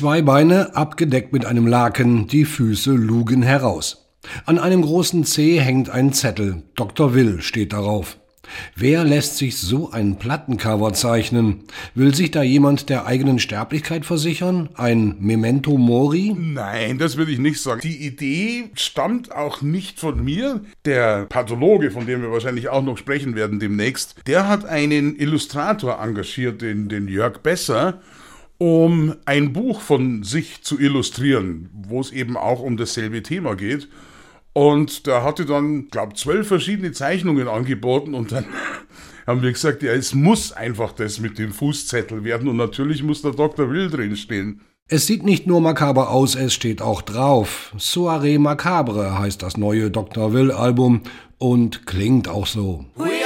Zwei Beine abgedeckt mit einem Laken, die Füße lugen heraus. An einem großen Zeh hängt ein Zettel. Dr. Will steht darauf. Wer lässt sich so ein Plattencover zeichnen? Will sich da jemand der eigenen Sterblichkeit versichern? Ein Memento Mori? Nein, das würde ich nicht sagen. Die Idee stammt auch nicht von mir. Der Pathologe, von dem wir wahrscheinlich auch noch sprechen werden demnächst, der hat einen Illustrator engagiert, den, den Jörg Besser, um ein Buch von sich zu illustrieren, wo es eben auch um dasselbe Thema geht. Und da hatte dann, glaube zwölf verschiedene Zeichnungen angeboten und dann haben wir gesagt, ja, es muss einfach das mit dem Fußzettel werden und natürlich muss der Dr. Will drinstehen. Es sieht nicht nur makaber aus, es steht auch drauf. Soirée Macabre heißt das neue Dr. Will Album und klingt auch so. We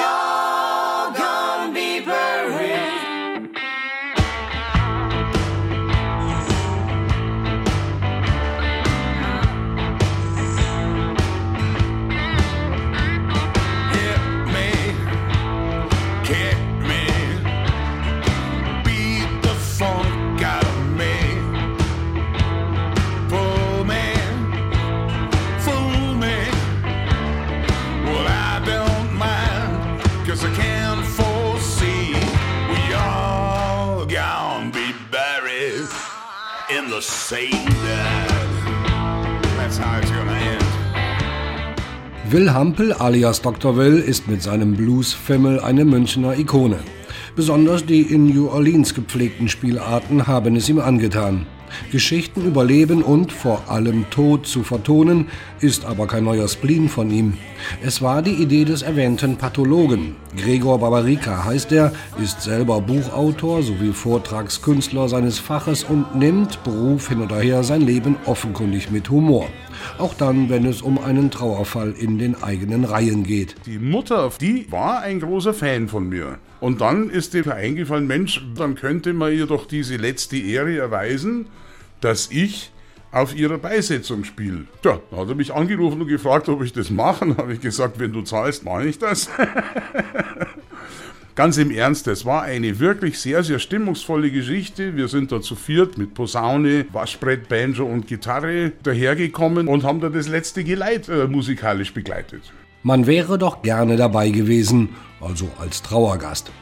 the same dad. That's how it's gonna end. Will Hampel alias Dr. Will ist mit seinem Blues-Fimmel eine Münchner Ikone. Besonders die in New Orleans gepflegten Spielarten haben es ihm angetan. Geschichten über Leben und vor allem Tod zu vertonen, ist aber kein neuer Spleen von ihm. Es war die Idee des erwähnten Pathologen. Gregor Barbarica heißt er, ist selber Buchautor sowie Vortragskünstler seines Faches und nimmt, Beruf hin oder her, sein Leben offenkundig mit Humor. Auch dann, wenn es um einen Trauerfall in den eigenen Reihen geht. Die Mutter, die war ein großer Fan von mir. Und dann ist ihr eingefallen, Mensch, dann könnte man ihr doch diese letzte Ehre erweisen dass ich auf ihrer Beisetzung spiele. Tja, da hat er mich angerufen und gefragt, ob ich das mache. Dann habe ich gesagt, wenn du zahlst, mache ich das. Ganz im Ernst, es war eine wirklich sehr, sehr stimmungsvolle Geschichte. Wir sind da zu viert mit Posaune, Waschbrett, Banjo und Gitarre dahergekommen und haben da das letzte Geleit äh, musikalisch begleitet. Man wäre doch gerne dabei gewesen, also als Trauergast.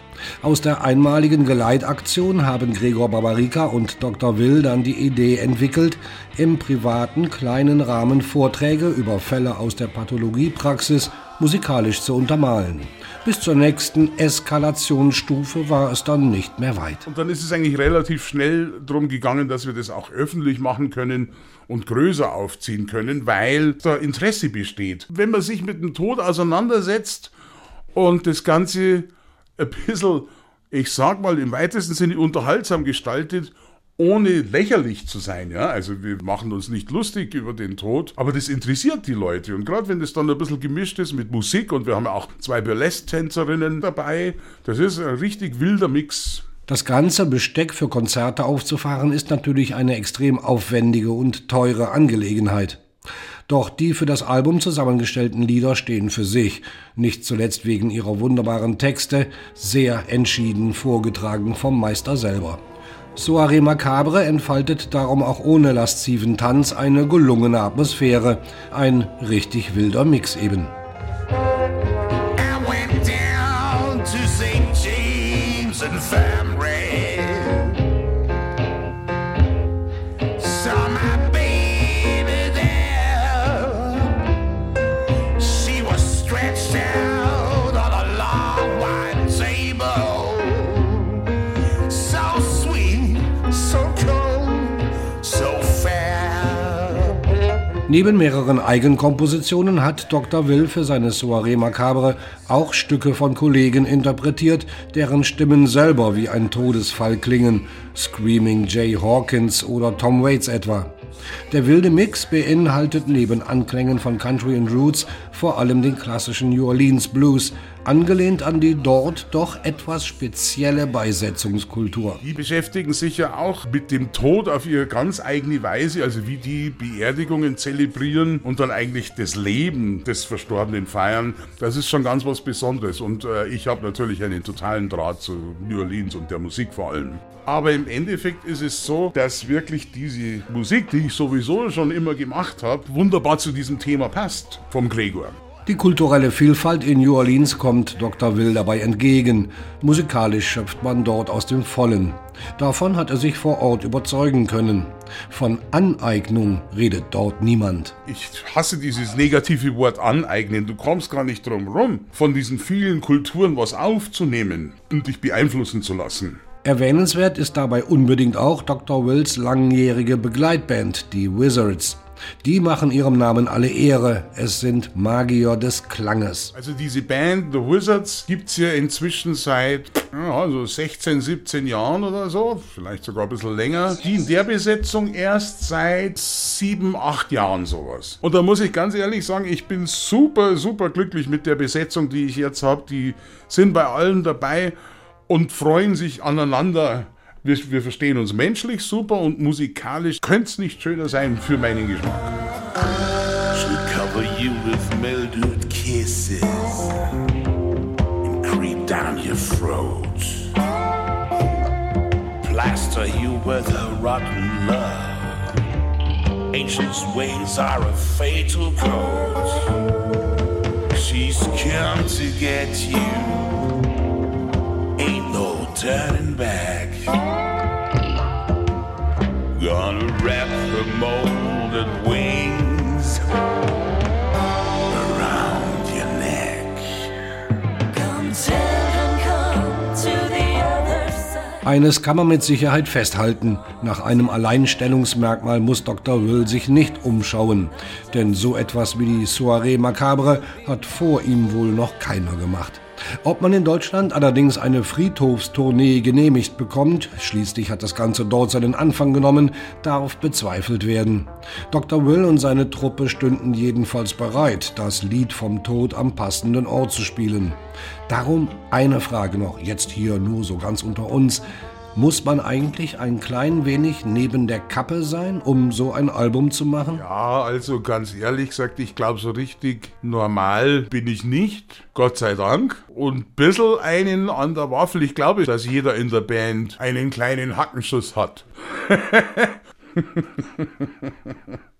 Aus der einmaligen Geleitaktion haben Gregor Barbarica und Dr. Will dann die Idee entwickelt, im privaten kleinen Rahmen Vorträge über Fälle aus der Pathologiepraxis musikalisch zu untermalen. Bis zur nächsten Eskalationsstufe war es dann nicht mehr weit. Und dann ist es eigentlich relativ schnell darum gegangen, dass wir das auch öffentlich machen können und größer aufziehen können, weil da Interesse besteht. Wenn man sich mit dem Tod auseinandersetzt und das Ganze ein bisschen, ich sag mal, im weitesten Sinne unterhaltsam gestaltet, ohne lächerlich zu sein. Ja? Also wir machen uns nicht lustig über den Tod, aber das interessiert die Leute. Und gerade wenn das dann ein bisschen gemischt ist mit Musik und wir haben auch zwei Burlesque-Tänzerinnen dabei, das ist ein richtig wilder Mix. Das ganze Besteck für Konzerte aufzufahren ist natürlich eine extrem aufwendige und teure Angelegenheit. Doch die für das Album zusammengestellten Lieder stehen für sich, nicht zuletzt wegen ihrer wunderbaren Texte, sehr entschieden vorgetragen vom Meister selber. Soirée Macabre entfaltet darum auch ohne lasziven Tanz eine gelungene Atmosphäre, ein richtig wilder Mix eben. Neben mehreren Eigenkompositionen hat Dr. Will für seine Soirée Macabre auch Stücke von Kollegen interpretiert, deren Stimmen selber wie ein Todesfall klingen, Screaming Jay Hawkins oder Tom Waits etwa. Der wilde Mix beinhaltet neben Anklängen von Country and Roots vor allem den klassischen New Orleans Blues, angelehnt an die dort doch etwas spezielle Beisetzungskultur. Die beschäftigen sich ja auch mit dem Tod auf ihre ganz eigene Weise, also wie die Beerdigungen zelebrieren und dann eigentlich das Leben des Verstorbenen feiern. Das ist schon ganz was Besonderes und äh, ich habe natürlich einen totalen Draht zu New Orleans und der Musik vor allem. Aber im Endeffekt ist es so, dass wirklich diese Musik, die ich sowieso schon immer gemacht habe, wunderbar zu diesem Thema passt vom Gregor. Die kulturelle Vielfalt in New Orleans kommt Dr. Will dabei entgegen. Musikalisch schöpft man dort aus dem Vollen. Davon hat er sich vor Ort überzeugen können. Von Aneignung redet dort niemand. Ich hasse dieses negative Wort aneignen. Du kommst gar nicht drum rum, von diesen vielen Kulturen was aufzunehmen und dich beeinflussen zu lassen. Erwähnenswert ist dabei unbedingt auch Dr. Wills langjährige Begleitband, die Wizards. Die machen ihrem Namen alle Ehre. Es sind Magier des Klanges. Also diese Band The Wizards gibt es ja inzwischen seit ja, also 16, 17 Jahren oder so, vielleicht sogar ein bisschen länger. Die in der Besetzung erst seit 7, 8 Jahren sowas. Und da muss ich ganz ehrlich sagen, ich bin super, super glücklich mit der Besetzung, die ich jetzt habe. Die sind bei allen dabei und freuen sich aneinander wir, wir verstehen uns menschlich super und musikalisch könnte es nicht schöner sein für meinen Geschmack. She'll cover you with mildewed kisses and creep down your throat. Plaster you with a rotten love. Ancient ways are a fatal code. She's come to get you. Ain't no turning wrap her molded wings around your neck. Come children, come to the other side. Eines kann man mit Sicherheit festhalten. Nach einem Alleinstellungsmerkmal muss Dr. Will sich nicht umschauen. Denn so etwas wie die Soirée Macabre hat vor ihm wohl noch keiner gemacht. Ob man in Deutschland allerdings eine Friedhofstournee genehmigt bekommt, schließlich hat das Ganze dort seinen Anfang genommen, darf bezweifelt werden. Dr. Will und seine Truppe stünden jedenfalls bereit, das Lied vom Tod am passenden Ort zu spielen. Darum eine Frage noch, jetzt hier nur so ganz unter uns. Muss man eigentlich ein klein wenig neben der Kappe sein, um so ein Album zu machen? Ja, also ganz ehrlich gesagt, ich glaube, so richtig normal bin ich nicht. Gott sei Dank. Und ein bisschen einen an der Waffel. Ich glaube, dass jeder in der Band einen kleinen Hackenschuss hat.